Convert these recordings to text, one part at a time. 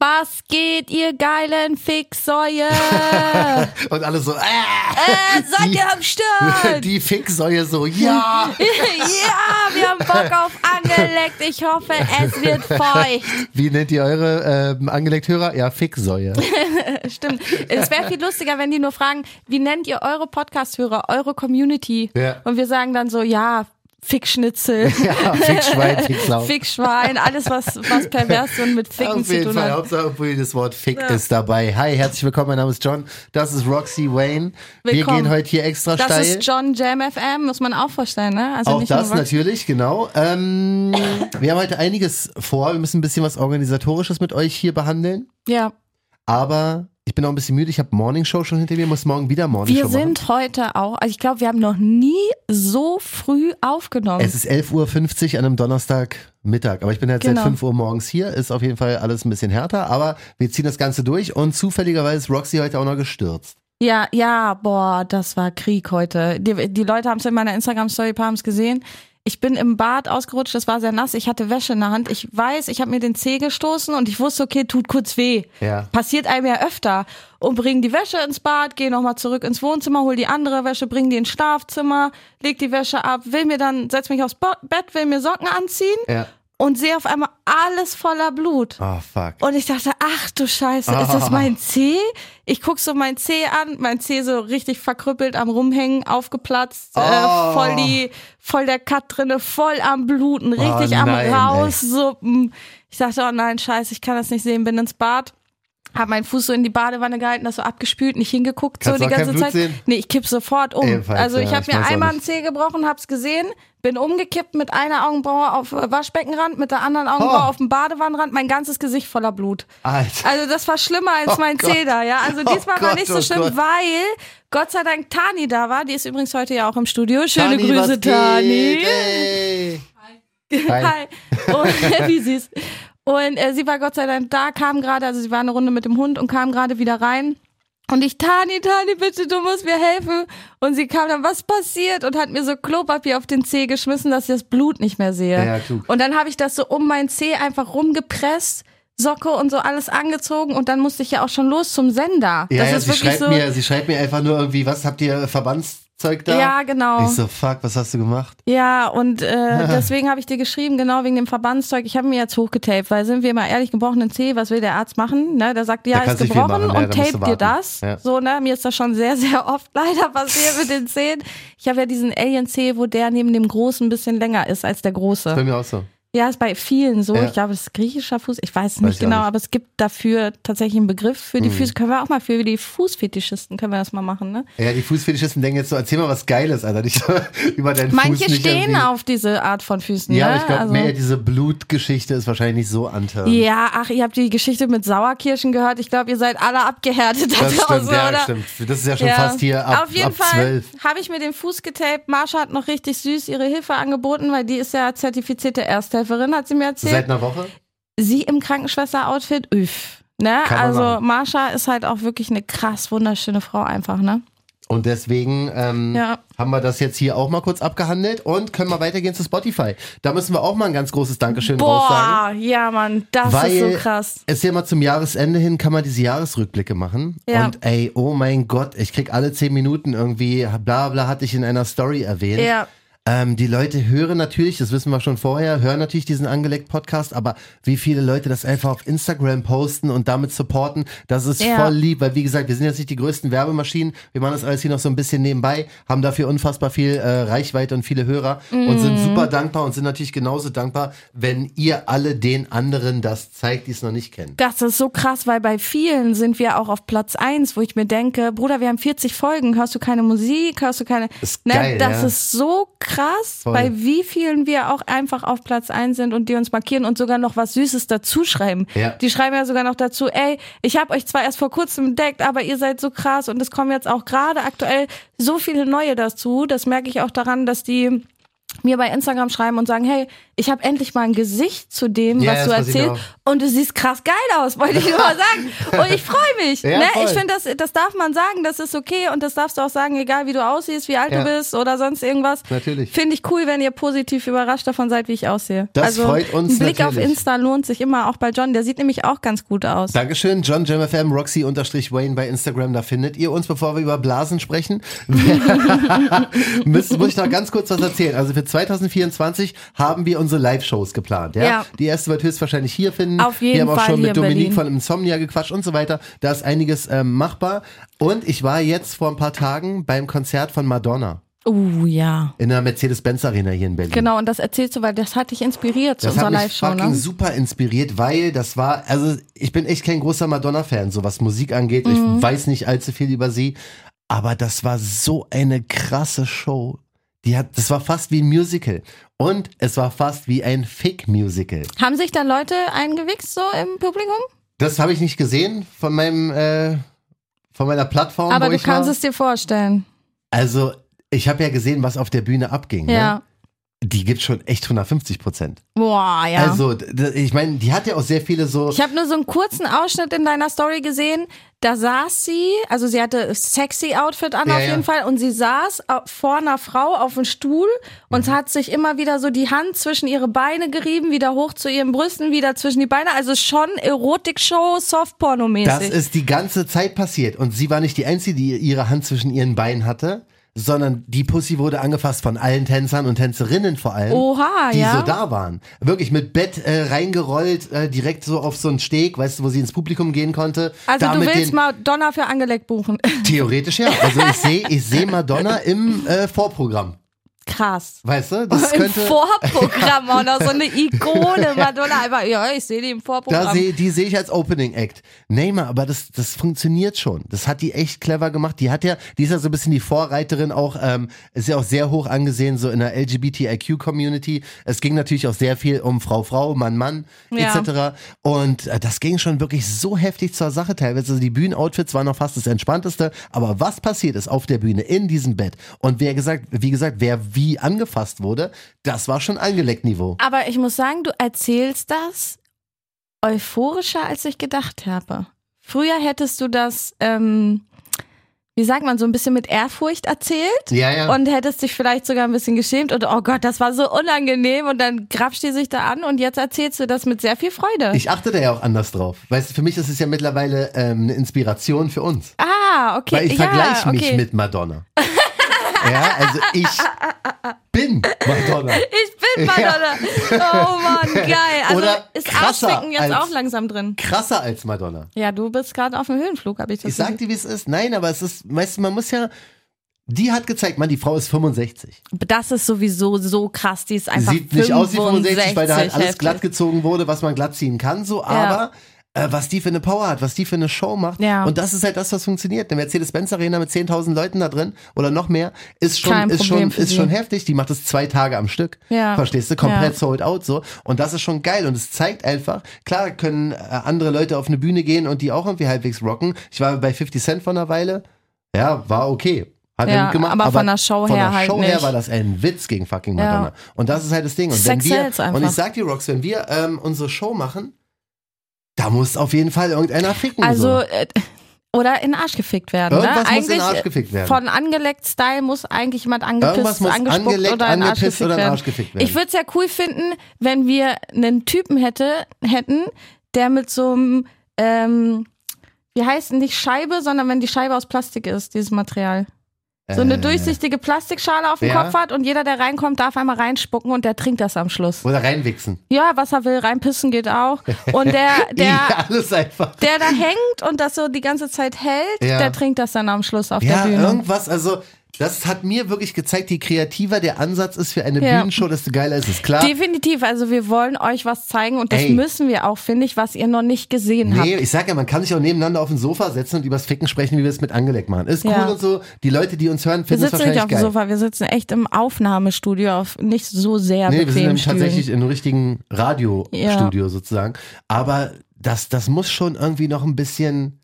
Was geht, ihr geilen Fixsäue? Und alle so, äh, äh, seid ihr am Start? Die Fixsäue so, ja. ja, wir haben Bock auf Angeleckt. Ich hoffe, es wird feucht. Wie nennt ihr eure ähm, Angeleckt-Hörer? Ja, Fixsäue. Stimmt. Es wäre viel lustiger, wenn die nur fragen, wie nennt ihr eure Podcast-Hörer, eure Community? Ja. Und wir sagen dann so, ja, Fickschnitzel. Ja, Fickschwein, Ficksau. Fickschwein, alles was, was pervers und mit Ficken Auf zu jeden tun Fall, hat. Hauptsache irgendwie das Wort Fick ist dabei. Hi, herzlich willkommen, mein Name ist John. Das ist Roxy Wayne. Wir Willkommen. gehen heute hier extra Das steil. ist John Jam FM, muss man auch vorstellen, ne? Also Auch das natürlich, genau. Ähm, wir haben heute einiges vor. Wir müssen ein bisschen was Organisatorisches mit euch hier behandeln. Ja. Aber ich bin auch ein bisschen müde. Ich habe Morning Show schon hinter mir, muss morgen wieder Morning Wir Show machen. sind heute auch, also ich glaube, wir haben noch nie so früh aufgenommen. Es ist 11.50 Uhr an einem Donnerstagmittag. Aber ich bin jetzt Genau. seit 5 Uhr morgens hier. Ist auf jeden Fall alles ein bisschen härter. Aber wir ziehen das Ganze durch. Und zufälligerweise ist Roxy heute auch noch gestürzt. Ja, ja, boah, das war Krieg heute. Die, die Leute haben es in meiner Instagram-Story haben es gesehen. Ich bin im Bad ausgerutscht, es war sehr nass, ich hatte Wäsche in der Hand. Ich weiß, ich habe mir den Zeh gestoßen und ich wusste, okay, tut kurz weh. Ja. Passiert einem ja öfter. Und bring die Wäsche ins Bad, geh nochmal zurück ins Wohnzimmer, hol die andere Wäsche, bring die ins Schlafzimmer, leg die Wäsche ab, will mir dann, setz mich aufs Bett, will mir Socken anziehen Ja. Und sehe auf einmal alles voller Blut. Oh, fuck. Und ich dachte, ach du Scheiße, ist das mein Zeh? Ich guck so mein Zeh an, mein Zeh so richtig verkrüppelt am Rumhängen, aufgeplatzt, Oh. äh, voll die, voll der Cut drinne, voll am Bluten, richtig am nein, ey. Raussuppen. Ich dachte, oh nein, Scheiße, ich kann das nicht sehen, bin ins Bad. Hab meinen Fuß so in die Badewanne gehalten, das so abgespült, nicht hingeguckt, Kannst so die ganze Zeit. sehen? Nee, ich kipp sofort um. Ebenfalls, also ich ja, habe mir einmal einen Zeh gebrochen, hab's gesehen, bin umgekippt mit einer Augenbraue auf äh, Waschbeckenrand, mit der anderen Augenbraue Oh. auf dem Badewannenrand, mein ganzes Gesicht voller Blut. Alter. Also das war schlimmer als Oh mein Gott. Zeh da, ja. Also Oh diesmal war Gott, nicht so oh schlimm, Gott. weil Gott sei Dank Tani da war. Die ist übrigens heute ja auch im Studio. Schöne Tani, Grüße, geht? Tani. Ey. Hi. Hi. Und, wie süß. Und äh, sie war Gott sei Dank da, kam gerade, also sie war eine Runde mit dem Hund und kam gerade wieder rein. Und ich, Tani, Tani, bitte, du musst mir helfen. Und sie kam dann, was passiert? Und hat mir so Klopapier auf den Zeh geschmissen, dass ich das Blut nicht mehr sehe. Ja, klug. Und dann habe ich das so um meinen Zeh einfach rumgepresst, Socke und so alles angezogen und dann musste ich ja auch schon los zum Sender. Ja, das ja, ist sie wirklich schreibt, so. mir, sie schreibt mir einfach nur irgendwie, was habt ihr Verbandszeug da? Ja, genau. Ich so, fuck, was hast du gemacht? Ja, und äh, deswegen habe ich dir geschrieben, genau wegen dem Verbandszeug. Ich habe mir jetzt hochgetaped, weil sind wir mal ehrlich, gebrochenen Zeh, was will der Arzt machen? Ne? Der sagt, ja, ist gebrochen machen, ja, und du tape dir das. Ja. So, ne? Mir ist das schon sehr, sehr oft leider passiert mit den Zehen. Ich habe ja diesen Alien-Zeh, wo der neben dem Großen ein bisschen länger ist als der Große. Bei mir auch so. Ja, ist bei vielen so. Ja. Ich glaube, es ist griechischer Fuß. Ich weiß es nicht genau, nicht. aber es gibt dafür tatsächlich einen Begriff für die Füße. Können wir auch mal für die Fußfetischisten können wir das mal machen, ne? Ja, die Fußfetischisten denken jetzt so, erzähl mal was Geiles, Alter. Nicht über deinen Fuß Manche nicht stehen irgendwie- auf diese Art von Füßen, Ja, ne? ich glaube, also, mehr diese Blutgeschichte ist wahrscheinlich nicht so antörend. ja, ach, ihr habt die Geschichte mit Sauerkirschen gehört. Ich glaube, ihr seid alle abgehärtet da Das draußen, stimmt, ja, oder? stimmt. Das ist ja schon Ja. fast hier ab, Auf jeden ab Fall 12. habe ich mir den Fuß getaped. Marsha hat noch richtig süß ihre Hilfe angeboten, weil die ist ja zertifizierte Ersthelferin, hat sie mir erzählt. Seit einer Woche? sie im Krankenschwester-Outfit, üff. Ne? Kann Also. Marsha ist halt auch wirklich eine krass wunderschöne Frau einfach, ne? Und deswegen ähm, Ja. haben wir das jetzt hier auch mal kurz abgehandelt und können mal weitergehen zu Spotify. Da müssen wir auch mal ein ganz großes Dankeschön. Boah, ja, Mann, das ist so krass. es ja mal zum Jahresende hin kann man diese Jahresrückblicke machen. Ja. Und ey, oh mein Gott, ich krieg alle zehn Minuten irgendwie, bla bla, hatte ich in einer Story erwähnt. Ja. Ähm, die Leute hören natürlich, das wissen wir schon vorher, hören natürlich diesen angeleckt Podcast, aber wie viele Leute das einfach auf Instagram posten und damit supporten, das ist Ja. voll lieb, weil wie gesagt, wir sind jetzt nicht die größten Werbemaschinen, wir machen das alles hier noch so ein bisschen nebenbei, haben dafür unfassbar viel äh, Reichweite und viele Hörer und Mhm. sind super dankbar und sind natürlich genauso dankbar, wenn ihr alle den anderen das zeigt, die es noch nicht kennen. Das ist so krass, weil bei vielen sind wir auch auf Platz eins, wo ich mir denke, Bruder, wir haben 40 Folgen, hörst du keine Musik, hörst du keine. Ist ne, geil, das ja. ist so krass, Voll. bei wie vielen wir auch einfach auf Platz eins sind und die uns markieren und sogar noch was Süßes dazu schreiben. Ja. Die schreiben ja sogar noch dazu, ey, ich habe euch zwar erst vor kurzem entdeckt, aber ihr seid so krass und es kommen jetzt auch gerade aktuell so viele neue dazu. Das merke ich auch daran, dass die mir bei Instagram schreiben und sagen, hey, ich habe endlich mal ein Gesicht zu dem, Ja, was du erzählst. Und du siehst krass geil aus, wollte ich nur mal sagen. Und ich freue mich. Ja, ne? Ich finde, das, das darf man sagen, das ist okay und das darfst du auch sagen, egal wie du aussiehst, wie alt Ja. du bist oder sonst irgendwas. Natürlich. Finde ich cool, wenn ihr positiv überrascht davon seid, wie ich aussehe. Das also freut uns ein Blick auf natürlich. Insta lohnt sich immer, auch bei John. Der sieht nämlich auch ganz gut aus. Dankeschön, John JamFM, Roxy unterstrich Wayne bei Instagram, da findet ihr uns, bevor wir über Blasen sprechen. muss, ich noch ganz kurz was erzählen. Also für 2024 haben wir unsere Live-Shows geplant. Ja? Ja. Die erste wird höchstwahrscheinlich hier finden. Auf jeden wir haben auch Fall schon mit in Dominique von Insomnia gequatscht und so weiter. Da ist einiges ähm, machbar. Und ich war jetzt vor ein paar Tagen beim Konzert von Madonna Oh ja. in der Mercedes-Benz Arena hier in Berlin. Genau, und das erzählst du, weil das hat dich inspiriert zu Das unserer hat mich Live-Show, fucking ne? super inspiriert, weil das war, also ich bin echt kein großer Madonna-Fan, so was Musik angeht. Mhm. Ich weiß nicht allzu viel über sie, aber das war so eine krasse Show. Die hat, das war fast wie ein Musical. Und es war fast wie ein Fake-Musical. Haben sich da Leute eingewichst so im Publikum? Das habe ich nicht gesehen von meinem, äh, von meiner Plattform, Aber du ich kannst war. es dir vorstellen. Also, ich habe ja gesehen, was auf der Bühne abging. Ne? Ja. Die gibt schon echt 150 Prozent. Boah, ja. Also, ich meine, die hat ja auch sehr viele so. ich habe nur so einen kurzen Ausschnitt in deiner Story gesehen. Da saß sie, also sie hatte sexy Outfit an Ja, auf ja. jeden Fall und sie saß vor einer Frau auf dem Stuhl und Mhm. hat sich immer wieder so die Hand zwischen ihre Beine gerieben, wieder hoch zu ihren Brüsten, wieder zwischen die Beine. Also schon Erotik-Show, Das Softporno-mäßig. ist die ganze Zeit passiert. Und sie war nicht die Einzige, die ihre Hand zwischen ihren Beinen hatte, sondern die Pussy wurde angefasst von allen Tänzern und Tänzerinnen vor allem. Oha, die ja. so da waren. Wirklich mit Bett äh, reingerollt, äh, direkt so auf so einen Steg, weißt du, wo sie ins Publikum gehen konnte. Also da du willst Madonna für Angelegt buchen. Theoretisch ja. Also ich sehe ich seh Madonna im äh, Vorprogramm. Krass. Weißt du? Das Im könnte. Vorprogramm auch noch so eine Ikone, Madonna. Einfach, ja, ich sehe die im Vorprogramm. Da seh, die sehe ich als Opening Act. Neymar, aber das, das funktioniert schon. Das hat die echt clever gemacht. Die hat ja, die ist ja so ein bisschen die Vorreiterin auch, ähm, ist ja auch sehr hoch angesehen, so in der LGBTIQ-Community. Es ging natürlich auch sehr viel um Frau, Frau, Mann, Mann, Ja. etc. Und äh, das ging schon wirklich so heftig zur Sache teilweise. Also die Bühnenoutfits waren noch fast das Entspannteste. Aber was passiert ist auf der Bühne, in diesem Bett und wer gesagt, wie gesagt, wer wie angefasst wurde, das war schon angeleckt Niveau. Aber ich muss sagen, du erzählst das euphorischer, als ich gedacht habe. Früher hättest du das, ähm, wie sagt man, so ein bisschen mit Ehrfurcht erzählt. Ja, ja. Und hättest dich vielleicht sogar ein bisschen geschämt und oh Gott, das war so unangenehm und dann grapscht die sich da an und jetzt erzählst du das mit sehr viel Freude. Ich achte da ja auch anders drauf. Weißt du, für mich ist es ja mittlerweile ähm, eine Inspiration für uns. ah, okay. Weil ich ja, vergleiche mich okay. mit Madonna. ja, also ich bin Madonna. Ich bin Madonna. Oh Mann, geil. Also Oder ist Arschficken jetzt als- auch langsam drin. Krasser als Madonna. Ja, du bist gerade auf dem Höhenflug, habe ich das Ich sag dir, wie es ist. Nein, aber es ist, weißt du, man muss ja. Die hat gezeigt, man, die Frau ist 65. Das ist sowieso so krass. Die ist einfach Sieht nicht aus wie 65, weil da halt alles glatt gezogen wurde, was man glatt ziehen kann, so, aber. Äh, Was die für eine Power hat, was die für eine Show macht. Ja. Und das ist halt das, was funktioniert. Eine Mercedes-Benz Arena mit 10.000 Leuten da drin oder noch mehr ist schon, Kein ist Problem schon, ist sie. schon heftig. Die macht es zwei Tage am Stück. Ja. Verstehst du? Komplett Ja. sold out so. Und das ist schon geil. Und es zeigt einfach, klar können äh, andere Leute auf eine Bühne gehen und die auch irgendwie halbwegs rocken. Ich war bei 50 Cent vor einer Weile. Ja, war okay. Hat er Ja, gut gemacht. aber von der Show von her der halt Show her nicht. war das ein Witz gegen fucking Ja. Madonna. Und das ist halt das Ding. Und wenn Sex wir, einfach. und ich sag dir, Rox, wenn wir ähm, unsere Show machen, da muss auf jeden Fall irgendeiner ficken. Also, so. äh, oder in den Arsch gefickt werden. Irgendwas ne? muss in eigentlich den Arsch gefickt werden. Von angeleckt Style muss eigentlich jemand angepisst, angespuckt angeleckt, oder in den Arsch gefickt werden. Arsch gefickt werden. Ich würde es ja cool finden, wenn wir einen Typen hätte, hätten, der mit so einem, ähm, wie heißt denn nicht Scheibe, sondern wenn die Scheibe aus Plastik ist, dieses Material. So eine Äh, durchsichtige Plastikschale auf dem ja. Kopf hat und jeder, der reinkommt, darf einmal reinspucken und der trinkt das am Schluss. Oder reinwichsen. Ja, was er will, reinpissen geht auch. Und der, der, ja, der da hängt und das so die ganze Zeit hält, Ja. der trinkt das dann am Schluss auf Ja, der Bühne. irgendwas, also das hat mir wirklich gezeigt, je kreativer der Ansatz ist für eine Ja. Bühnenshow, desto geiler ist es. Klar, Definitiv, also wir wollen euch was zeigen und das Ey. müssen wir auch, finde ich, was ihr noch nicht gesehen Nee, habt. ich sag ja, man kann sich auch nebeneinander auf ein Sofa setzen und übers Ficken sprechen, wie wir es mit Angeleckt machen. Ist cool Ja. und so. Die Leute, die uns hören, Wir finden es sitzen nicht wahrscheinlich auf dem geil. Sofa, wir sitzen echt im Aufnahmestudio auf nicht so sehr Nee, wir sind nämlich Stühlen. tatsächlich in einem richtigen Radiostudio sozusagen. Aber das, das muss schon irgendwie noch ein bisschen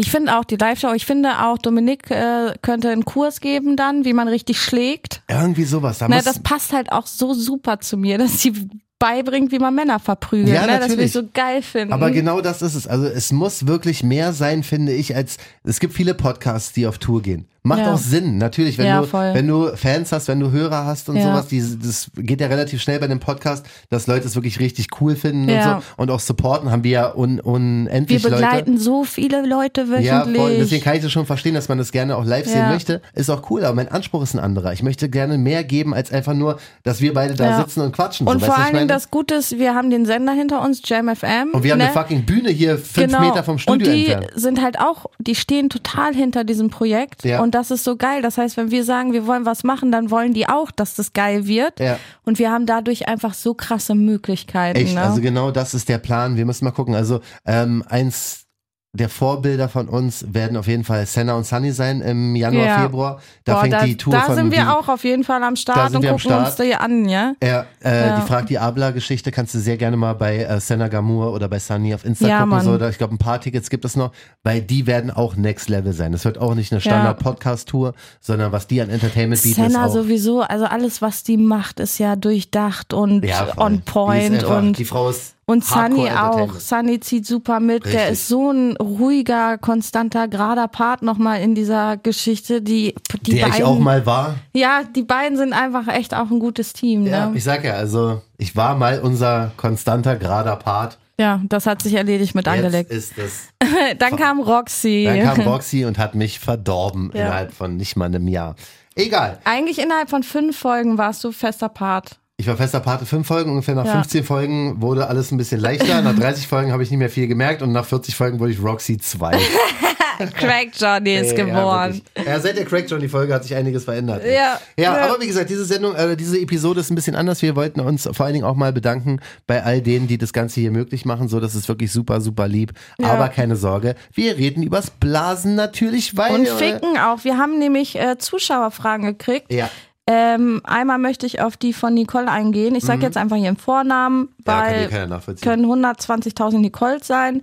Ich finde auch die Live-Show, ich finde auch, Dominik äh, könnte einen Kurs geben dann, wie man richtig schlägt. Irgendwie sowas. Da Na, das passt halt auch so super zu mir, dass sie beibringt, wie man Männer verprügelt. Ja, ne? Das will natürlich. ich so geil finden. aber genau das ist es. Also es muss wirklich mehr sein, finde ich, als es gibt viele Podcasts, die auf Tour gehen. Macht Ja. auch Sinn, natürlich, wenn Ja, du voll. wenn du Fans hast, wenn du Hörer hast und Ja. sowas, die, das geht ja relativ schnell bei dem Podcast, dass Leute es wirklich richtig cool finden Ja. und so und auch supporten, haben wir ja un, wir unendlich begleiten Leute. so viele Leute Ja, wöchentlich. voll. Deswegen kann ich das schon verstehen, dass man das gerne auch live sehen Ja. möchte. Ist auch cool, aber mein Anspruch ist ein anderer. Ich möchte gerne mehr geben, als einfach nur, dass wir beide da Ja. sitzen und quatschen. und so, vor meine? das Gute ist, wir haben den Sender hinter uns, Jam FM. Und wir haben ne? eine fucking Bühne hier fünf genau. Meter vom Studio Und die entfernt. sind halt auch, die stehen total hinter diesem Projekt. Ja. Und das ist so geil. Das heißt, wenn wir sagen, wir wollen was machen, dann wollen die auch, dass das geil wird. Ja. Und wir haben dadurch einfach so krasse Möglichkeiten. Echt, ne? also genau das ist der Plan. Wir müssen mal gucken. Also ähm, eins der Vorbilder von uns werden auf jeden Fall Senna und Sunny sein im Januar, Ja. Februar. Da Boah, fängt da, die Tour da von sind wir die, auch auf jeden Fall am Da Start und gucken uns Start. die an, ja? Ja, äh, Ja. die Frag die Abla-Geschichte kannst du sehr gerne mal bei äh, Senna Gamur oder bei Sunny auf Insta Ja, gucken. So, da, ich glaube, ein paar Tickets gibt es noch, weil die werden auch Next Level sein. Das wird auch nicht eine Standard-Podcast-Tour, sondern was die an Entertainment bieten, Senna ist auch sowieso, also alles, was die macht, ist ja durchdacht und on Die point einfach, und die Frau ist Und Sunny auch. Sunny zieht super mit. Der Richtig. ist so ein ruhiger, konstanter, gerader Part nochmal in dieser Geschichte. Die, die der beiden, ich auch mal war. Ja, die beiden sind einfach echt auch ein gutes Team. Ja, ne? ich sag ja, also ich war mal unser konstanter, gerader Part. ja, das hat sich erledigt mit Jetzt angelegt. ist es. Dann kam Roxy. Dann kam Roxy und hat mich verdorben Ja. innerhalb von nicht mal einem Jahr. Egal. Eigentlich innerhalb von fünf Folgen warst du fester Part. Ich war fester Pate fünf Folgen, ungefähr nach Ja. 15 Folgen wurde alles ein bisschen leichter. Nach 30 Folgen habe ich nicht mehr viel gemerkt und nach 40 Folgen wurde ich Roxy 2. Craig Johnny ist Ja, geboren. wirklich. ja, seit der Craig John die Folge hat sich einiges verändert. Ja. ja, Ja. aber wie gesagt, diese Sendung, äh, diese Episode ist ein bisschen anders. Wir wollten uns vor allen Dingen auch mal bedanken bei all denen, die das Ganze hier möglich machen. So, das ist wirklich super, super lieb. Ja. Aber keine Sorge, wir reden übers Blasen natürlich weiter. Und Ficken auch. Wir haben nämlich äh, Zuschauerfragen gekriegt. Ja. Ähm, einmal möchte ich auf die von Nicole eingehen. Ich sage jetzt einfach ihren Vornamen, Mhm. Ja, weil nachvollziehen. können 120.000 Nicoles sein.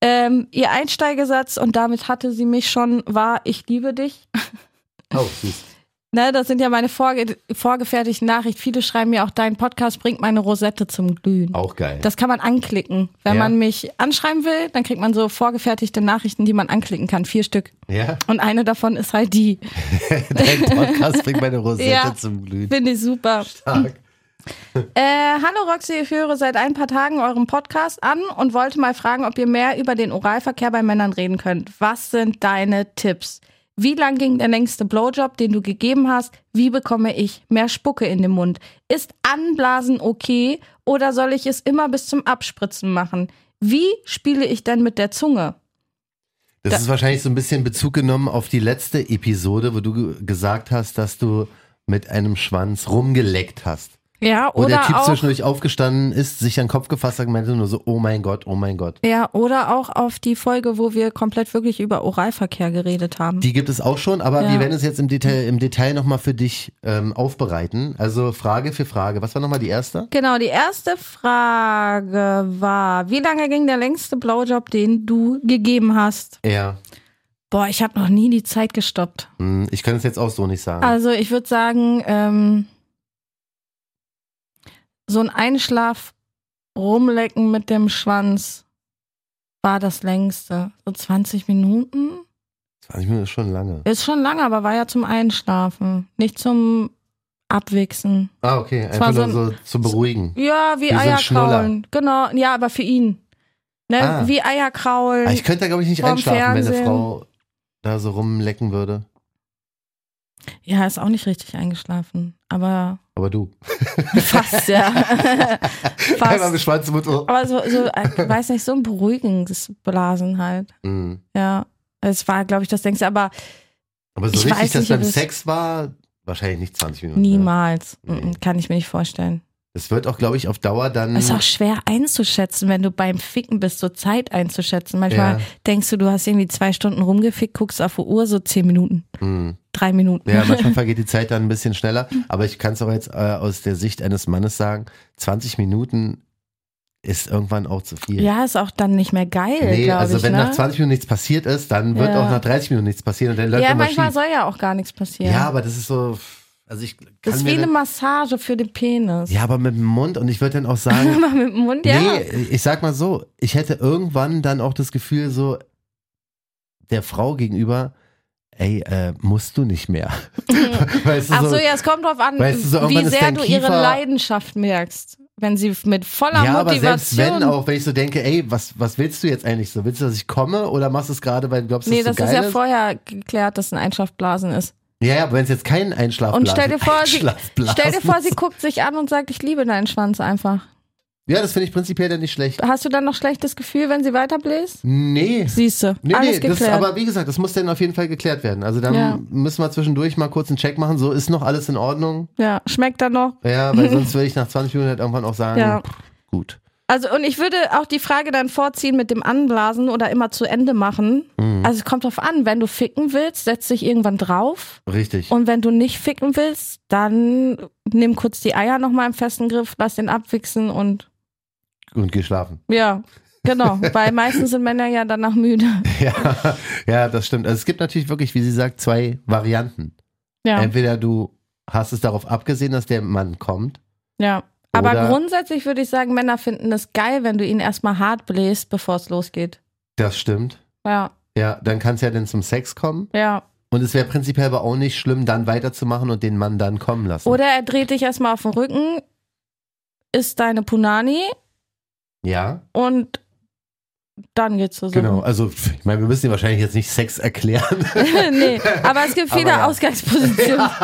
Ähm, ihr Einsteigesatz, und damit hatte sie mich schon, war, ich liebe dich. Oh, süß. Ne, das sind ja meine vorge vorgefertigten Nachrichten. Viele schreiben mir auch, dein Podcast bringt meine Rosette zum Glühen. Auch geil. Das kann man anklicken. Wenn Ja. man mich anschreiben will, dann kriegt man so vorgefertigte Nachrichten, die man anklicken kann. Vier Stück. ja, Und eine davon ist halt die. dein Podcast bringt meine Rosette Ja. zum Glühen. Finde ich super. Stark. Äh, hallo Roxy, ich höre seit ein paar Tagen euren Podcast an und wollte mal fragen, ob ihr mehr über den Oralverkehr bei Männern reden könnt. Was sind deine Tipps? Wie lang ging der längste Blowjob, den du gegeben hast? Wie bekomme ich mehr Spucke in den Mund? Ist Anblasen okay oder soll ich es immer bis zum Abspritzen machen? Wie spiele ich denn mit der Zunge? Das Da- ist wahrscheinlich so ein bisschen Bezug genommen auf die letzte Episode, wo du ge- gesagt hast, dass du mit einem Schwanz rumgeleckt hast. Ja, Wo der oder Typ auch zwischendurch aufgestanden ist, sich an den Kopf gefasst hat und meinte nur so, oh mein Gott, oh mein Gott. ja, oder auch auf die Folge, wo wir komplett wirklich über Oralverkehr geredet haben. Die gibt es auch schon, aber Ja. wir werden es jetzt im Detail, im Detail nochmal für dich ähm, aufbereiten. Also Frage für Frage. Was war nochmal die erste? Genau, die erste Frage war, wie lange ging der längste Blowjob, den du gegeben hast? Ja. Boah, ich habe noch nie die Zeit gestoppt. Hm, Ich kann es jetzt auch so nicht sagen. Also ich würde sagen, ähm, so ein Einschlaf rumlecken mit dem Schwanz war das längste. So 20 Minuten? 20 Minuten ist schon lange. Ist schon lange, aber war ja zum Einschlafen, nicht zum Abwichsen. Ah, okay. Einfach so nur so zum Beruhigen. Ja, wie, Wie so ein Eier Schnuller. kraulen. Genau, ja, aber für ihn. Ne? Ah. Wie Eier kraulen. Ah, ich könnte da, glaube ich, nicht einschlafen, wenn eine Fernsehen. Frau da so rumlecken würde. Ja, ist auch nicht richtig eingeschlafen. Aber Aber du. fast, ja. Mit fast. Schwanz Mund. oh. Aber so, so äh, weiß nicht, so ein beruhigendes Blasen halt. Mhm. Ja. Es war, glaube ich, das denkste, aber Aber so Ich richtig, dass nicht, beim Sex war, wahrscheinlich nicht 20 Minuten. Niemals. Nee. Mm, Kann ich mir nicht vorstellen. Es wird auch, glaube ich, auf Dauer dann. Es ist auch schwer einzuschätzen, wenn du beim Ficken bist, so Zeit einzuschätzen. Manchmal Ja. denkst du, du hast irgendwie zwei Stunden rumgefickt, guckst auf die Uhr, so zehn Minuten, Mhm. drei Minuten. Ja, manchmal vergeht die Zeit dann ein bisschen schneller. Aber ich kann es auch jetzt äh, aus der Sicht eines Mannes sagen: 20 Minuten ist irgendwann auch zu viel. Ja, ist auch dann nicht mehr geil, Nee, also ich. wenn ne? nach 20 Minuten nichts passiert ist, dann wird Ja. auch nach 30 Minuten nichts passieren und dann läuft ja, manchmal schief. soll ja auch gar nichts passieren. Ja, aber das ist so, also ich kann das ist wie eine ne- Massage für den Penis. Ja, aber mit dem Mund und ich würde dann auch sagen, Mal mit dem Mund, ja. nee, ich sag mal so, ich hätte irgendwann dann auch das Gefühl so der Frau gegenüber, ey, äh, musst du nicht mehr. weißt du, Ach so, so, ja, es kommt drauf an, Weißt du, so wie ist sehr du ihre Kiefer- Leidenschaft merkst. Wenn sie mit voller ja, aber selbst Motivation. wenn auch, wenn ich so denke, ey, was, was willst du jetzt eigentlich so? Willst du, dass ich komme oder machst du es gerade, weil du glaubst, nee, dass das es so ist geil ja vorher geklärt, dass ein Einschlafblasen ist. Ja, ja, aber wenn es jetzt kein Einschlafblasen Und stell dir vor, sie, stell dir vor, sie guckt sich an und sagt, ich liebe deinen Schwanz einfach. Ja, das finde ich prinzipiell dann nicht schlecht. Hast du dann noch schlechtes Gefühl, wenn sie weiterbläst? Nee. Siehst du, Nee, alles nee, das, geklärt. aber wie gesagt, das muss dann auf jeden Fall geklärt werden. Also dann Ja. müssen wir zwischendurch mal kurz einen Check machen. So ist noch alles in Ordnung. ja, schmeckt dann noch. Ja, weil sonst würde ich nach 20 Minuten halt irgendwann auch sagen, Ja. pff, gut. Also und ich würde auch die Frage dann vorziehen mit dem Anblasen oder immer zu Ende machen. Mhm. Also es kommt drauf an, wenn du ficken willst, setz dich irgendwann drauf. Richtig. Und wenn du nicht ficken willst, dann nimm kurz die Eier nochmal im festen Griff, lass den abwichsen und Und geh schlafen. ja, genau. Weil meistens sind Männer ja danach müde. Ja, ja, das stimmt. Also es gibt natürlich wirklich, wie sie sagt, zwei Varianten. Ja, Entweder du hast es darauf abgesehen, dass der Mann kommt. ja. Aber Oder- grundsätzlich würde ich sagen, Männer finden es geil, wenn du ihn erstmal hart bläst, bevor es losgeht. Das stimmt. Ja, Ja, dann kann es ja dann zum Sex kommen. ja. Und es wäre prinzipiell aber auch nicht schlimm, dann weiterzumachen und den Mann dann kommen lassen. Oder er dreht dich erstmal auf den Rücken, isst deine Punani Ja, und dann geht's zusammen. genau. Also, ich meine, wir müssen dir wahrscheinlich jetzt nicht Sex erklären. nee, aber es gibt viele ja. Ausgangspositionen.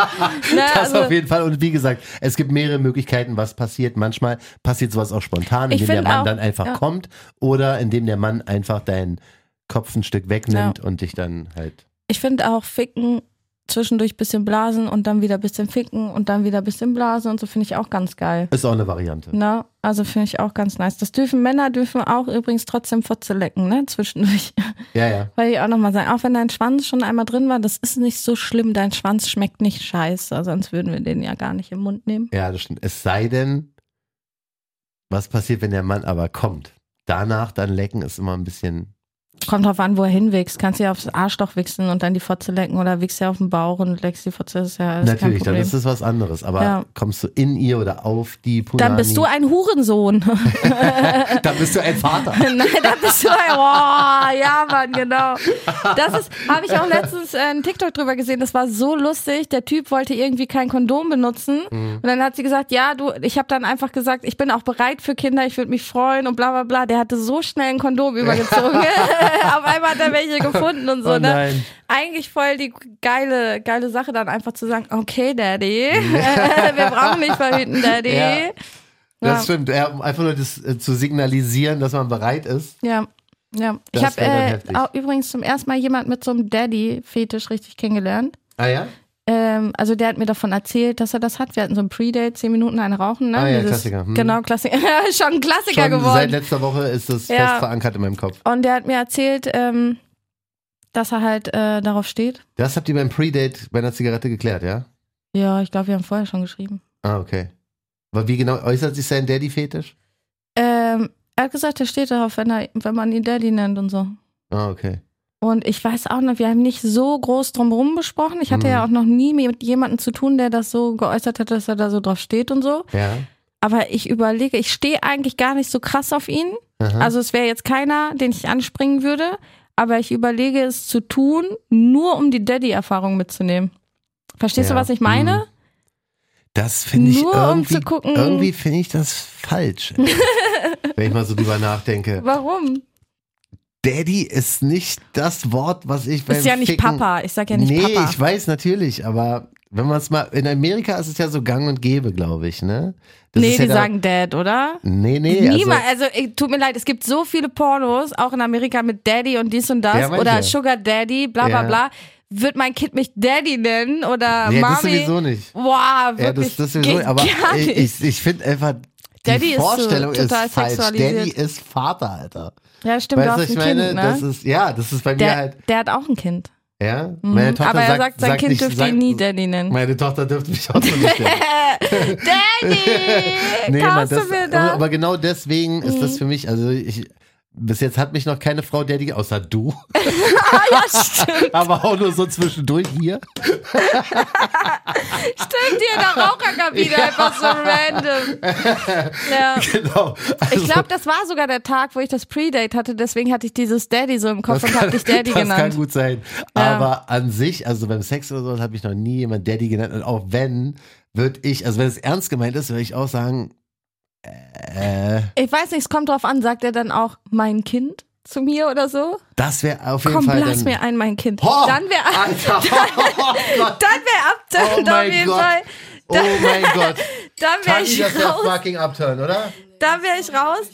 Ne, Das also, auf jeden Fall. Und wie gesagt, es gibt mehrere Möglichkeiten, was passiert. Manchmal passiert sowas auch spontan, indem der Mann auch, dann einfach ja. kommt oder indem der Mann einfach deinen Kopf ein Stück wegnimmt und dich dann halt. ich finde auch Ficken zwischendurch bisschen blasen und dann wieder bisschen ficken und dann wieder bisschen blasen und so finde ich auch ganz geil. Ist auch eine Variante. Na, also finde ich auch ganz nice. Das dürfen Männer dürfen auch übrigens trotzdem Fotze lecken, ne, zwischendurch. Ja, ja. Weil ich auch nochmal sagen, auch wenn dein Schwanz schon einmal drin war, das ist nicht so schlimm. Dein Schwanz schmeckt nicht scheiße, sonst würden wir den ja gar nicht im Mund nehmen. Ja, das stimmt. Es sei denn, was passiert, wenn der Mann aber kommt? Danach dann lecken ist immer ein bisschen. Kommt drauf an, wo er hinwächst. Kannst du ja aufs Arschloch wichsen und dann die Fotze lecken oder wichst ja auf den Bauch und leckst die Fotze. Das ist ja ist Natürlich, dann ist es was anderes. Aber Ja. kommst du in ihr oder auf die Punani, Dann bist du ein Hurensohn. dann bist du ein Vater. Nein, dann bist du ein. Oh, ja, Mann, genau. Das ist, habe ich auch letztens äh, einen TikTok drüber gesehen. Das war so lustig. Der Typ wollte irgendwie kein Kondom benutzen. Mhm. Und dann hat sie gesagt, ja, du, ich habe dann einfach gesagt, ich bin auch bereit für Kinder, ich würde mich freuen und bla bla bla. Der hatte so schnell ein Kondom übergezogen. Auf einmal hat er welche gefunden und so, oh ne? nein. Eigentlich voll die geile, geile Sache, dann einfach zu sagen, okay, Daddy, wir brauchen nicht verhüten, Daddy. Ja. Das Ja. stimmt. Ja, um einfach nur das äh, zu signalisieren, dass man bereit ist. Ja, ja. Das ich habe äh, übrigens zum ersten Mal jemand mit so einem Daddy-Fetisch richtig kennengelernt. Ah ja? Ähm, also der hat mir davon erzählt, dass er das hat. Wir hatten so ein Pre-Date, zehn Minuten ein Rauchen. Ne? Ah ja, Klassiker, hm. Genau, Klassiker. Schon ein Klassiker Schon seit geworden. letzter Woche ist das Ja. fest verankert in meinem Kopf. Und der hat mir erzählt, ähm, dass er halt äh, darauf steht. Das habt ihr beim Pre-Date bei einer Zigarette geklärt, ja? Ja, ich glaube, wir haben vorher schon geschrieben. Ah, okay. Aber wie genau äußert sich sein Daddy-Fetisch? Ähm, er hat gesagt, er steht darauf, wenn, er, wenn man ihn Daddy nennt und so. Ah, okay. Und ich weiß auch noch, wir haben nicht so groß drumherum besprochen. Ich hatte Mhm. ja auch noch nie mit jemandem zu tun, der das so geäußert hat, dass er da so drauf steht und so. Ja. Aber ich überlege, ich stehe eigentlich gar nicht so krass auf ihn. Aha. Also es wäre jetzt keiner, den ich anspringen würde. Aber ich überlege es zu tun, nur um die Daddy-Erfahrung mitzunehmen. Verstehst Ja. du, was ich meine? Das finde ich Nur um irgendwie, zu gucken- irgendwie finde ich das falsch. wenn ich mal so drüber nachdenke. Warum? Daddy ist nicht das Wort, was ich beim ist ja nicht Ficken Papa. Ich sag ja nicht nee, Papa. ich weiß natürlich, aber wenn man es mal, in Amerika ist es ja so gang und gäbe, glaube ich, ne? Das nee, ja die da- sagen Dad, oder? Nee, nee. Niemand, Also, also, ey, tut mir leid, es gibt so viele Pornos, auch in Amerika mit Daddy und dies und das Ja, oder Sugar Daddy, bla bla Ja. bla. Wird mein Kind mich Daddy nennen oder nee, das Mami? sowieso nicht. Wow, Ja, wirklich. das, das sowieso, aber ich, nicht. ich, ich finde einfach, die Daddy ist so Vorstellung ist, total falsch. Daddy ist Vater, Alter. ja, stimmt, weißt du, ich ein meine, Kind, ne? das ist, ja, das ist bei mir der, halt, der hat auch ein Kind. Ja? Meine Tochter Mhm. Aber er sagt, sein Kind nicht- dürfte sagt- ihn nie Daddy nennen. Meine Tochter dürfte mich auch so nicht nennen. Daddy! Nee, Mann, das, du mir aber, das? aber genau deswegen ist Mhm. das für mich, also ich, bis jetzt hat mich noch keine Frau Daddy, außer du, ah, ja, stimmt. aber auch nur so zwischendurch hier. Stimmt, hier in der Raucherkabine, einfach so random. Ja. Genau. Also, Ich glaube, das war sogar der Tag, wo ich das Predate hatte, deswegen hatte ich dieses Daddy so im Kopf das und habe dich Daddy das genannt. kann gut sein. Ja. Aber an sich, also beim Sex oder so, habe ich noch nie jemand Daddy genannt. Und auch wenn, würde ich, also wenn es ernst gemeint ist, würde ich auch sagen, äh, Ich weiß nicht, es kommt drauf an, sagt er dann auch mein Kind zu mir oder so? das wäre auf jeden Komm, Fall lass dann, mir ein, mein Kind. Ho! Dann wäre Alter, oh Gott, dann wäre Oh Upturn auf mein jeden Gott. Fall. oh mein Gott. Dann wäre ich das raus. fucking Upturn, oder? Dann wäre ich raus.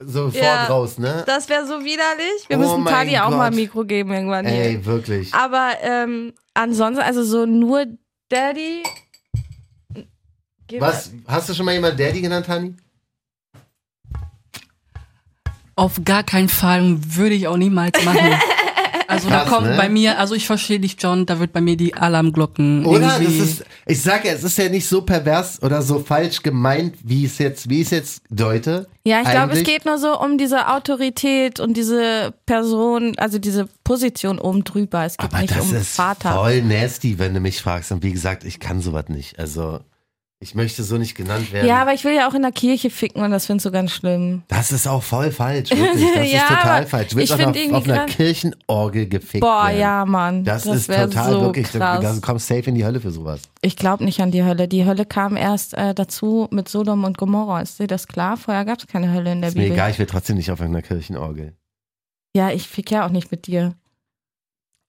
Sofort Ja. raus, ne? Das wäre so widerlich. Wir Oh müssen Tadi auch mal ein Mikro geben irgendwann hier. Ey, wirklich. Aber ähm, ansonsten, also so nur Daddy. Geh Was, hast du schon mal jemand Daddy genannt, Tani? Auf gar keinen Fall würde ich auch niemals machen. Also da Krass, kommt ne? bei mir, also ich verstehe dich, John, da wird bei mir die Alarmglocken Oder? Das ist, ich sag ja, es ist ja nicht so pervers oder so falsch gemeint, wie es jetzt, wie ich es jetzt deute. Ja, ich glaube, es geht nur so um diese Autorität und diese Person, also diese Position oben drüber. Es geht Aber nicht das um ist Vater. voll nasty, wenn du mich fragst. Und wie gesagt, ich kann sowas nicht. Also, ich möchte so nicht genannt werden. Ja, aber ich will ja auch in der Kirche ficken und das findest du ganz schlimm. das ist auch voll falsch, wirklich. Das Ja, ist total falsch. Du wirst ich auf, einer, irgendwie auf einer. Kirchenorgel gefickt Boah, werden. ja, Mann. Das, das ist total so wirklich, krass. du kommst safe in die Hölle für sowas. Ich glaube nicht an die Hölle. Die Hölle kam erst äh, dazu mit Sodom und Gomorra. Ist dir das klar? Vorher gab es keine Hölle in der Ist mir Bibel. egal, ich will trotzdem nicht auf einer Kirchenorgel. Ja, ich fick ja auch nicht mit dir.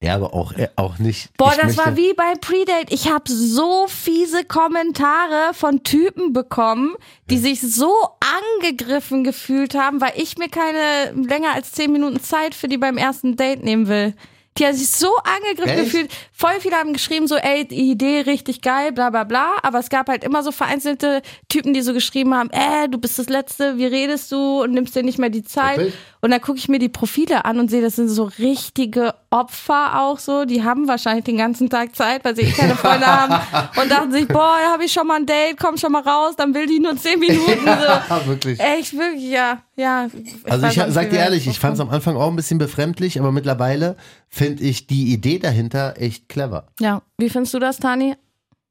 Ja, aber auch, äh, auch nicht. Boah, ich das war wie bei Predate. Ich habe so fiese Kommentare von Typen bekommen, die sich so angegriffen gefühlt haben, weil ich mir keine länger als zehn Minuten Zeit für die beim ersten Date nehmen will. Die haben sich so angegriffen Echt? gefühlt. Voll viele haben geschrieben, so, ey, die Idee richtig geil, bla bla bla. Aber es gab halt immer so vereinzelte Typen, die so geschrieben haben, äh, du bist das Letzte, wie redest du und nimmst dir nicht mehr die Zeit. Wirklich? Und dann gucke ich mir die Profile an und sehe, das sind so richtige Opfer auch so. Die haben wahrscheinlich den ganzen Tag Zeit, weil sie eh keine Freunde haben. Und dachten sich, boah, da habe ich schon mal ein Date, komm schon mal raus, dann will die nur zehn Minuten. So. Ja, wirklich. Echt, wirklich, ja. ja Also ich auch nicht, sag dir ehrlich, ich fand es am Anfang auch ein bisschen befremdlich, aber mittlerweile finde ich die Idee dahinter echt clever. Ja, wie findest du das, Tani?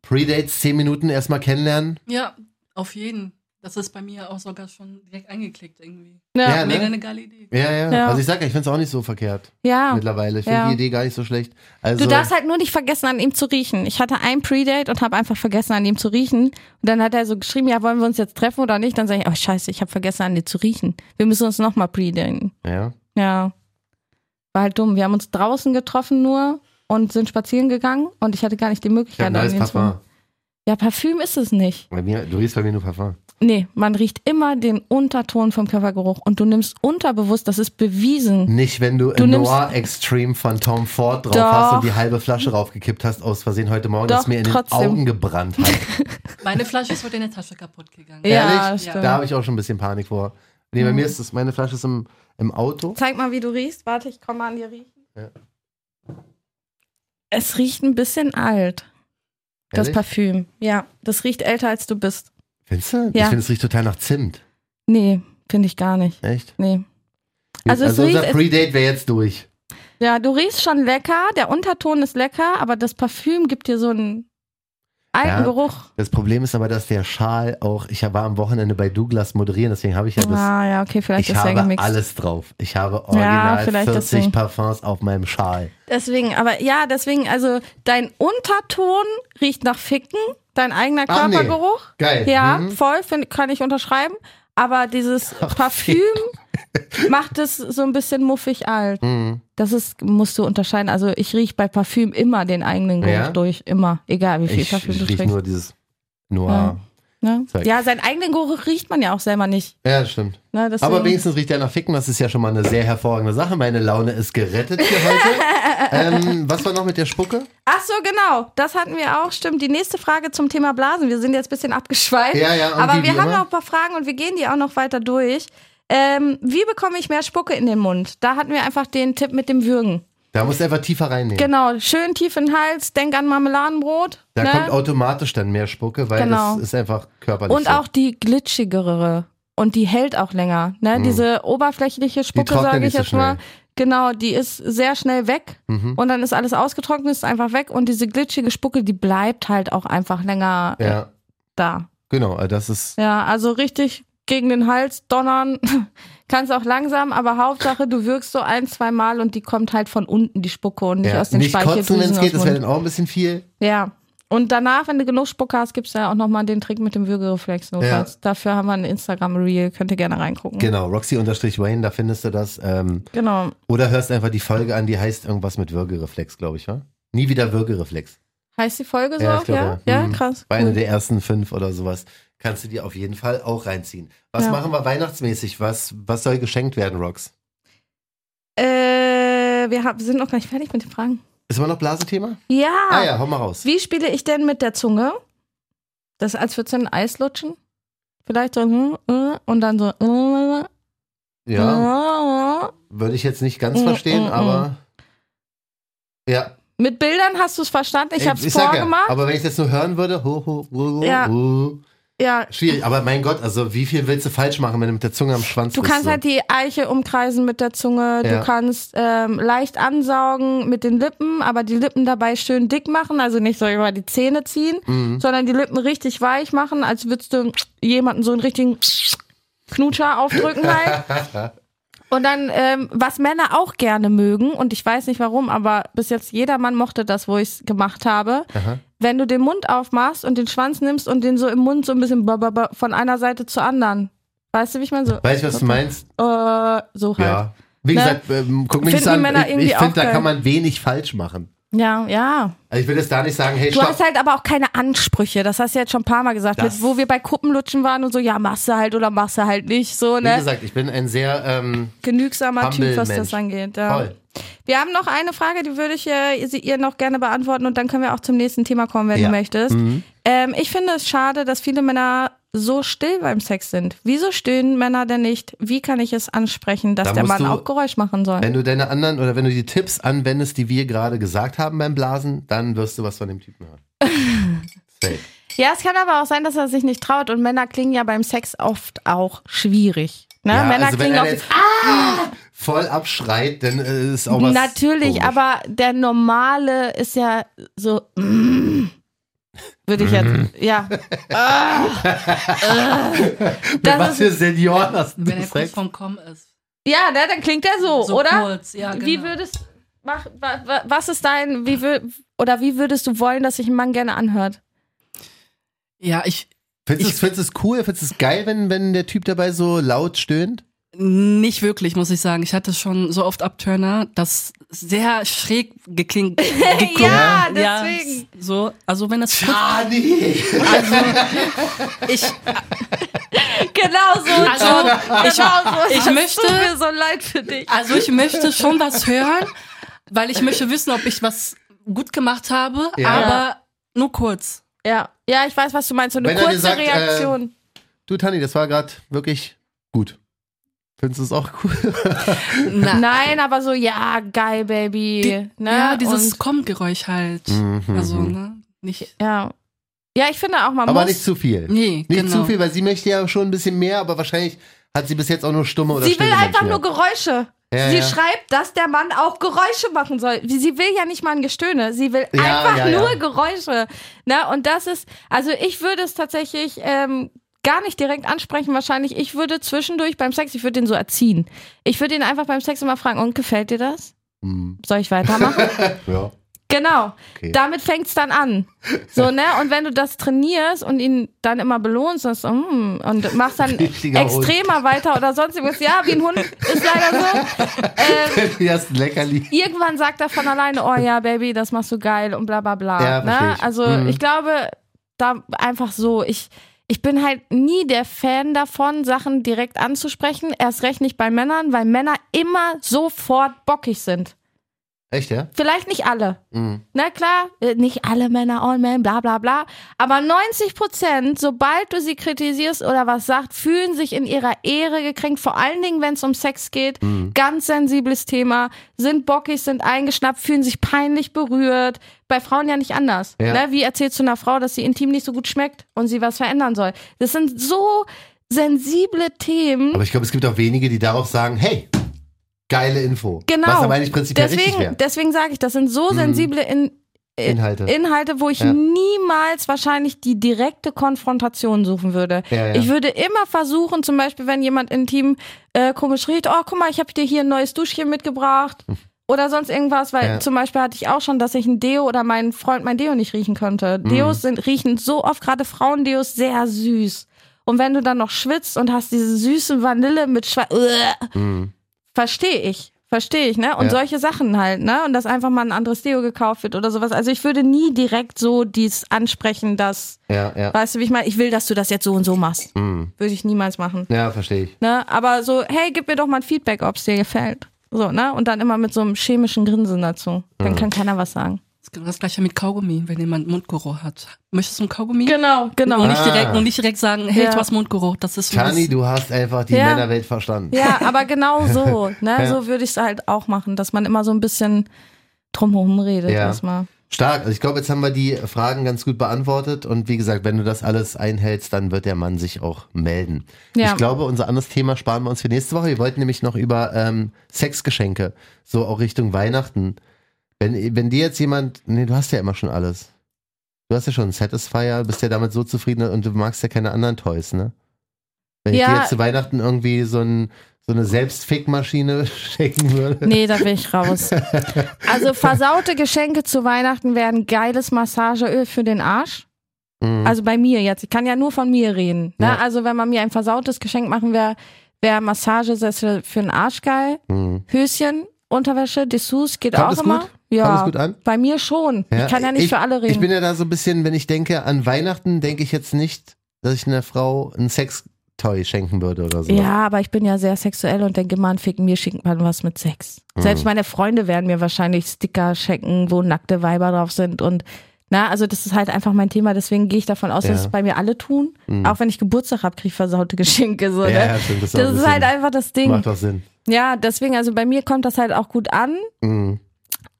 Predates, 10 Minuten erstmal kennenlernen. ja, auf jeden. Das ist bei mir auch sogar schon direkt eingeklickt irgendwie. Ja, ne? Mega eine geile Idee. Ja, ja. Ja. Also ich sag ja, ich finde es auch nicht so verkehrt Ja. mittlerweile. Ich finde Ja. die Idee gar nicht so schlecht. Also, Du darfst halt nur nicht vergessen, an ihm zu riechen. Ich hatte ein Predate und habe einfach vergessen, an ihm zu riechen. Und dann hat er so geschrieben, ja, wollen wir uns jetzt treffen oder nicht? Dann sage ich, oh scheiße, ich habe vergessen, an dir zu riechen. Wir müssen uns nochmal predaten. ja. Ja. War halt dumm. Wir haben uns draußen getroffen nur und sind spazieren gegangen und ich hatte gar nicht die Ich Möglichkeit, habe an neues ihn zu. Ja, Parfüm ist es nicht. Bei mir, du riechst bei mir nur Parfum. Nee, man riecht immer den Unterton vom Körpergeruch und du nimmst unterbewusst, das ist bewiesen. Nicht, wenn du, Du Noir Extreme von Tom Ford drauf Doch. hast und die halbe Flasche raufgekippt hast, aus Versehen heute Morgen, Doch, das mir in den trotzdem. Augen gebrannt hat. Meine Flasche ist heute in der Tasche kaputt gegangen. Ja, Ehrlich? stimmt. Da habe ich auch schon ein bisschen Panik vor. Nee, bei mir ist das, meine Flasche ist im, im Auto. Zeig mal, wie du riechst. Warte, ich komme mal an dir riechen. Ja. Es riecht ein bisschen alt, das Ehrlich? Parfüm. Ja, das riecht älter als du bist. Findest du? Ich Ja. finde, es riecht total nach Zimt. Nee, finde ich gar nicht. Echt? Nee. Also Also, unser Predate wäre jetzt durch. Ja, du riechst schon lecker, der Unterton ist lecker, aber das Parfüm gibt dir so einen alten Ja. Geruch. Das Problem ist aber, dass der Schal auch, ich war am Wochenende bei Douglas moderieren, deswegen habe ich ja das, ah, ja, okay, vielleicht ich ist habe gemixt. alles drauf. Ich habe original vielleicht 40 deswegen. Parfums auf meinem Schal. Deswegen, aber ja, deswegen, also dein Unterton riecht nach Ficken, dein eigener Ach, nee. Körpergeruch. Geil. Ja, Mhm. voll, find, kann ich unterschreiben. Aber dieses Parfüm macht es so ein bisschen muffig alt. Mhm. Das ist, musst du unterscheiden. Also ich rieche bei Parfüm immer den eigenen Geruch Ja? durch, immer. Egal wie viel Ich, Parfüm ich du rieche trägst. nur dieses Noir. Ne? Ja, seinen eigenen Geruch riecht man ja auch selber nicht. Ja, das stimmt. Ne? Deswegen, Aber wenigstens riecht er nach Ficken, das ist ja schon mal eine sehr hervorragende Sache. Meine Laune ist gerettet hier heute. ähm, was war noch mit der Spucke? Ach so, genau. Das hatten wir auch. Stimmt. Die nächste Frage zum Thema Blasen. Wir sind jetzt ein bisschen abgeschweift. Ja, ja, Aber wir haben immer? noch ein paar Fragen und wir gehen die auch noch weiter durch. Ähm, wie bekomme ich mehr Spucke in den Mund? Da hatten wir einfach den Tipp mit dem Würgen. Da musst du einfach tiefer reinnehmen. Genau, schön tief in den Hals, denk an Marmeladenbrot. Da ne? kommt automatisch dann mehr Spucke, weil Genau. das ist einfach körperlich Und so. auch die glitschigere. Und die hält auch länger. Ne? Diese oberflächliche Spucke, sage ich so jetzt mal. schnell. Genau, die ist sehr schnell weg. Mhm. Und dann ist alles ausgetrocknet, ist einfach weg. Und diese glitschige Spucke, die bleibt halt auch einfach länger äh, Ja, da. genau. äh, Das ist. Ja, also richtig gegen den Hals donnern. Kannst auch langsam, aber Hauptsache, du wirkst so ein, zwei Mal und die kommt halt von unten, die Spucke und nicht Ja. aus den Nicht kotzen, wenn es geht, das wäre dann auch ein bisschen viel. Ja. Und danach, wenn du genug Spucke hast, gibt's ja auch nochmal den Trick mit dem Würgereflex. notfalls. Dafür haben wir ein Instagram-Reel, könnt ihr gerne reingucken. Genau, Roxy-Wayne, da findest du das. Ähm, Genau. oder hörst einfach die Folge an, die heißt irgendwas mit Würgereflex, glaube ich, wa? Nie wieder Würgereflex. Heißt die Folge so Ja, auch, ja? glaube, Ja, mhm. krass. Bei einer Cool. der ersten fünf oder sowas. Kannst du dir auf jeden Fall auch reinziehen. Was Ja. machen wir weihnachtsmäßig? Was, was soll geschenkt werden, Rox? Äh, wir haben, sind noch gar nicht fertig mit den Fragen. Ist immer noch Blasethema? Ja. Ah ja, hau mal raus. Wie spiele ich denn mit der Zunge? Das als würdest du ein Eis lutschen. Vielleicht so, hm, äh, und dann so, äh, Ja, äh. würde ich jetzt nicht ganz verstehen, aber. Ja, Mit Bildern hast du es verstanden? Ich habe es sag ja, vorgemacht. aber wenn ich das nur hören würde, ho, ho, ho, ho, Ja. ho, ja, schwierig. Aber mein Gott, also wie viel willst du falsch machen, wenn du mit der Zunge am Schwanz Du bist? kannst so? halt die Eiche umkreisen mit der Zunge, Ja. du kannst ähm, leicht ansaugen mit den Lippen, aber die Lippen dabei schön dick machen, also nicht so über die Zähne ziehen, Mhm. sondern die Lippen richtig weich machen, als würdest du jemanden so einen richtigen Knutscher aufdrücken halt. Und dann, ähm, was Männer auch gerne mögen, und ich weiß nicht warum, aber bis jetzt jeder Mann mochte das, wo ich es gemacht habe, Aha. wenn du den Mund aufmachst und den Schwanz nimmst und den so im Mund so ein bisschen von einer Seite zur anderen. Weißt du, wie ich meine? So, Weißt du, was du meinst? äh, so halt. Ja. Wie Ne? gesagt, ähm, guck mich so an. Männer Ich, ich finde, da kann man wenig falsch machen. Ja, ja. Also ich will jetzt da nicht sagen, hey, Du stopp. hast halt aber auch keine Ansprüche. Das hast du jetzt schon ein paar Mal gesagt. Mit, wo wir bei Kuppenlutschen waren und so, ja, machst du halt oder machst du halt nicht. So, Wie ne? gesagt, ich bin ein sehr ähm, Genügsamer Typ, was Mensch. das angeht. Ja. toll. Wir haben noch eine Frage, die würde ich äh, sie- ihr noch gerne beantworten und dann können wir auch zum nächsten Thema kommen, wenn Ja. du möchtest. Mhm. Ähm, ich finde es schade, dass viele Männer so still beim Sex sind. Wieso stöhnen Männer denn nicht? Wie kann ich es ansprechen, dass Da der Mann du- auch Geräusch machen soll? Wenn du deine anderen oder wenn du die Tipps anwendest, die wir gerade gesagt haben beim Blasen, dann wirst du was von dem Typen hören. Safe. Ja, es kann aber auch sein, dass er sich nicht traut und Männer klingen ja beim Sex oft auch schwierig. Ne? Ja, Männer also klingen oft jetzt voll abschreit, dann äh, ist auch was Natürlich, komisch. aber der normale ist ja so. Mm, würde ich jetzt. Mhm. Ja. Ah, ah. Was ist- für Senioren hast du Wenn er kurz vorm Kommen ist. Ja, ne, dann klingt er so, So oder? kurz, ja, genau. Wie würdest mach, wa, wa, was ist dein wie wür, oder wie würdest du wollen, dass sich ein Mann gerne anhört? Ja, ich Findest du Ich- es- findest du es cool? Findest du es geil, wenn, wenn der Typ dabei so laut stöhnt? Nicht wirklich, muss ich sagen. Ich hatte schon so oft Abturner, das sehr schräg geklingt. Ja, deswegen. so, also wenn es kurz, Tani! also ich, Genau so. Also, John. ich- genau so. ich Das möchte- tut mir so leid für dich. also ich möchte schon was hören, weil ich möchte wissen, ob ich was gut gemacht habe, Ja. aber nur kurz. Ja, ja, ich weiß, was du meinst. So eine Wenn kurze sagt, äh, Reaktion. Du, Tani, das war gerade wirklich gut. Findest du es auch cool? Na, Nein, aber so, ja, geil, Baby. die, ne? ja, dieses Kommgeräusch halt. Mhm. Also, ne? Nicht. ja. Ja, ich finde auch, man Aber muss. nicht zu viel. Nee, Nicht genau. zu viel, weil sie möchte ja schon ein bisschen mehr, aber wahrscheinlich hat sie bis jetzt auch nur stumme oder sie will einfach nur. Geräusche. Ja, sie ja. schreibt, dass der Mann auch Geräusche machen soll. Sie will ja nicht mal ein Gestöhne. Sie will Ja, einfach ja, ja. nur Geräusche. Ne? Und das ist, also ich würde es tatsächlich ähm, gar nicht direkt ansprechen. Wahrscheinlich, ich würde zwischendurch beim Sex, ich würde den so erziehen. Ich würde ihn einfach beim Sex immer fragen, und gefällt dir das? Hm, Soll ich weitermachen? ja. Genau. Okay. Damit fängt's dann an. So, ne? Und wenn du das trainierst und ihn dann immer belohnst und, so, mm, und machst dann Richtiger extremer weiter oder sonst irgendwas, ja, wie ein Hund ist leider so. Ähm, Du hast ein Leckerli. irgendwann sagt er von alleine, oh ja, Baby, das machst du geil und bla bla bla. Ja, ne? ich. Also Mhm. ich glaube, da einfach so, ich, ich bin halt nie der Fan davon, Sachen direkt anzusprechen. Erst recht nicht bei Männern, weil Männer immer sofort bockig sind. Echt, ja? Vielleicht nicht alle. Mhm. Na klar, äh, nicht alle Männer, all men, bla bla bla. Aber 90 Prozent, sobald du sie kritisierst oder was sagst, fühlen sich in ihrer Ehre gekränkt. Vor allen Dingen, wenn es um Sex geht. Mhm. Ganz sensibles Thema. Sind bockig, sind eingeschnappt, fühlen sich peinlich berührt. Bei Frauen ja nicht anders. Ja. Ne? Wie erzählst du einer Frau, dass sie intim nicht so gut schmeckt und sie was verändern soll? Das sind so sensible Themen. Aber ich glaube, es gibt auch wenige, die darauf sagen, hey, geile Info. Genau. Was aber eigentlich prinzipiell richtig deswegen, wäre. deswegen sage ich, das sind so sensible in, äh, Inhalte. Inhalte, wo ich Ja. niemals wahrscheinlich die direkte Konfrontation suchen würde. Ja, ja. Ich würde immer versuchen, zum Beispiel, wenn jemand intim äh, komisch riecht, oh, guck mal, ich habe dir hier ein neues Duschchen mitgebracht. Oder sonst irgendwas, weil zum Beispiel hatte ich auch schon, dass ich ein Deo oder mein Freund mein Deo nicht riechen konnte. Deos sind, riechen so oft, gerade Frauendeos, sehr süß. Und wenn du dann noch schwitzt und hast diese süße Vanille mit Schwe Mhm. Verstehe ich. Verstehe ich, ne? Und Ja. solche Sachen halt, ne? Und dass einfach mal ein anderes Deo gekauft wird oder sowas. Also ich würde nie direkt so dies ansprechen, dass, Ja, ja. weißt du, wie ich meine, ich will, dass du das jetzt so und so machst. Mhm. Würde ich niemals machen. Ja, verstehe ich. Ne? Aber so, hey, gib mir doch mal ein Feedback, ob es dir gefällt. So, ne? Und dann immer mit so einem chemischen Grinsen dazu. Dann kann keiner was sagen. Das ist genau das gleiche mit Kaugummi, wenn jemand Mundgeruch hat. Möchtest du ein Kaugummi? Genau, genau. Und nicht Ah. direkt, und nicht direkt sagen, hey, Ja. du hast Mundgeruch. Das ist das- du hast einfach die Ja. Männerwelt verstanden. Ja, aber genau so, ne? Ja. So würde ich es halt auch machen, dass man immer so ein bisschen drumherum redet Ja. erstmal. Stark. Also ich glaube, jetzt haben wir die Fragen ganz gut beantwortet. Und wie gesagt, wenn du das alles einhältst, dann wird der Mann sich auch melden. Ja. Ich glaube, unser anderes Thema sparen wir uns für nächste Woche. Wir wollten nämlich noch über ähm, Sexgeschenke, so auch Richtung Weihnachten. Wenn, wenn dir jetzt jemand, nee, du hast ja immer schon alles. Du hast ja schon einen Satisfier, bist ja damit so zufrieden und du magst ja keine anderen Toys, ne? Wenn ich Ja. dir jetzt zu Weihnachten irgendwie so, ein, so eine Selbstfickmaschine schenken würde. Nee, da bin ich raus. Also versaute Geschenke zu Weihnachten wären geiles Massageöl für den Arsch. Mhm. Also bei mir jetzt. Ich kann ja nur von mir reden. Ne? Ja. Also wenn man mir ein versautes Geschenk machen wäre, wäre Massagesessel für den Arsch geil. Mhm. Höschen, Unterwäsche, Dessous geht Kommt auch immer. gut? Ja, Kommt es gut an? bei mir schon. ich kann ja nicht für alle reden. Ich bin ja da so ein bisschen, wenn ich denke an Weihnachten, denke ich jetzt nicht, dass ich einer Frau ein Sextoy schenken würde oder so. Ja, aber ich bin ja sehr sexuell und denke immer an Ficken, mir schickt man was mit Sex. Mhm. Selbst meine Freunde werden mir wahrscheinlich Sticker schenken, wo nackte Weiber drauf sind und na, also das ist halt einfach mein Thema, deswegen gehe ich davon aus, Ja. dass es bei mir alle tun. Auch wenn ich Geburtstag habe, kriege ich versaute Geschenke. So, Mhm. Ja, ne? ja, stimmt, das das ist halt einfach das Ding. Macht doch Sinn. Ja, deswegen, also bei mir kommt das halt auch gut an, Mhm.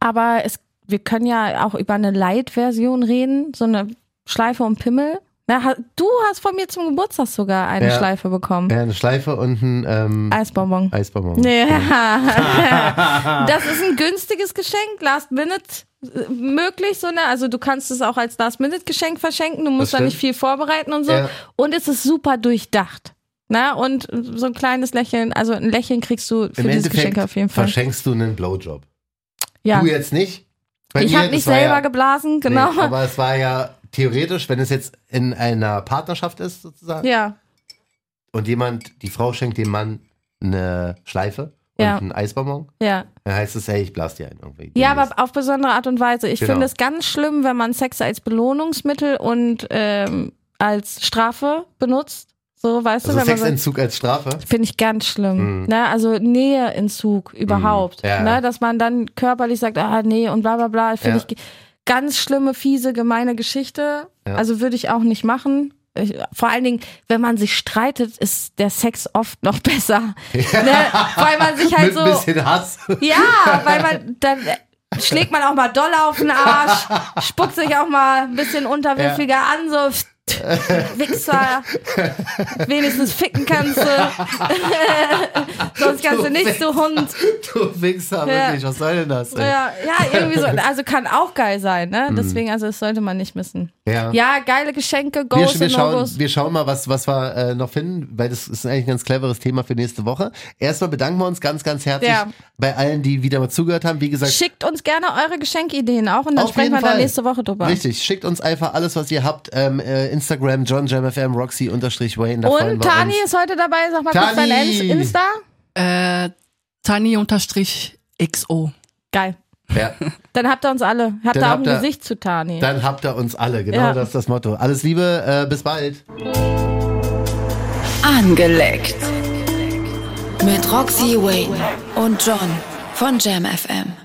Aber es, wir können ja auch über eine Light-Version reden, so eine Schleife und Pimmel. Na, du hast von mir zum Geburtstag sogar eine Ja. Schleife bekommen. Ja, eine Schleife und ein ähm, Eisbonbon. Eisbonbon. Ja. das ist ein günstiges Geschenk, Last Minute äh, möglich, so ne? Also du kannst es auch als Last Minute Geschenk verschenken, du musst da nicht viel vorbereiten und so. Ja. Und es ist super durchdacht. Na, und so ein kleines Lächeln, also ein Lächeln kriegst du für Im dieses Endeffekt Geschenk auf jeden Fall. verschenkst du einen Blowjob. Ja. Du jetzt nicht. Bei Ich habe nicht selber ja, geblasen, genau. Nee, aber es war ja theoretisch, wenn es jetzt in einer Partnerschaft ist, sozusagen, ja, und jemand, die Frau schenkt dem Mann eine Schleife und Ja. einen Eisbonbon, ja. dann heißt es, hey, ich blas dir ein irgendwie. Ja, aber auf besondere Art und Weise. Ich Genau. finde es ganz schlimm, wenn man Sex als Belohnungsmittel und ähm, als Strafe benutzt. So, weißt also du, wenn man so, Sexentzug als Strafe. Finde ich ganz schlimm. Mhm. Ne? Also Näheentzug überhaupt. Ja. Ne? Dass man dann körperlich sagt, ah nee und bla bla bla. Finde Ja. ich ganz schlimme, fiese, gemeine Geschichte. Ja. Also würde ich auch nicht machen. Ich, vor allen Dingen, wenn man sich streitet, ist der Sex oft noch besser. Ne? Weil man sich halt Mit ein so. bisschen Hass. Ja, weil man dann schlägt man auch mal doll auf den Arsch, spuckt sich auch mal ein bisschen unterwürfiger an, so Wichser, wenigstens ficken kannst du. Sonst kannst du nichts, du Hund. Du Wichser, Ja. wirklich, was soll denn das? ey? Ja, ja, irgendwie so. Also kann auch geil sein, ne? Deswegen, also das sollte man nicht missen. Ja. Ja, geile Geschenke, Wir, Goes wir, und schauen, wir schauen mal, was, was wir äh, noch finden, weil das ist eigentlich ein ganz cleveres Thema für nächste Woche. Erstmal bedanken wir uns ganz, ganz herzlich Ja. bei allen, die wieder mal zugehört haben. Wie gesagt, Schickt uns gerne eure Geschenkideen auch und dann Auf sprechen wir Fall. nächste Woche drüber. richtig, schickt uns einfach alles, was ihr habt. Ähm, äh, Instagram, JohnJamFM, Roxy unterstrich Wayne. Und Tani ist heute dabei. Sag mal kurz dein Tani! Insta. Äh, Tani-XO. Geil. Ja, Dann habt ihr uns alle. Habt Dann ihr auch habt ein ihr- Gesicht zu Tani. dann habt ihr uns alle. Genau Ja. das ist das Motto. Alles Liebe, äh, bis bald. Angeleckt. Mit Roxy Wayne und John von Jam FM.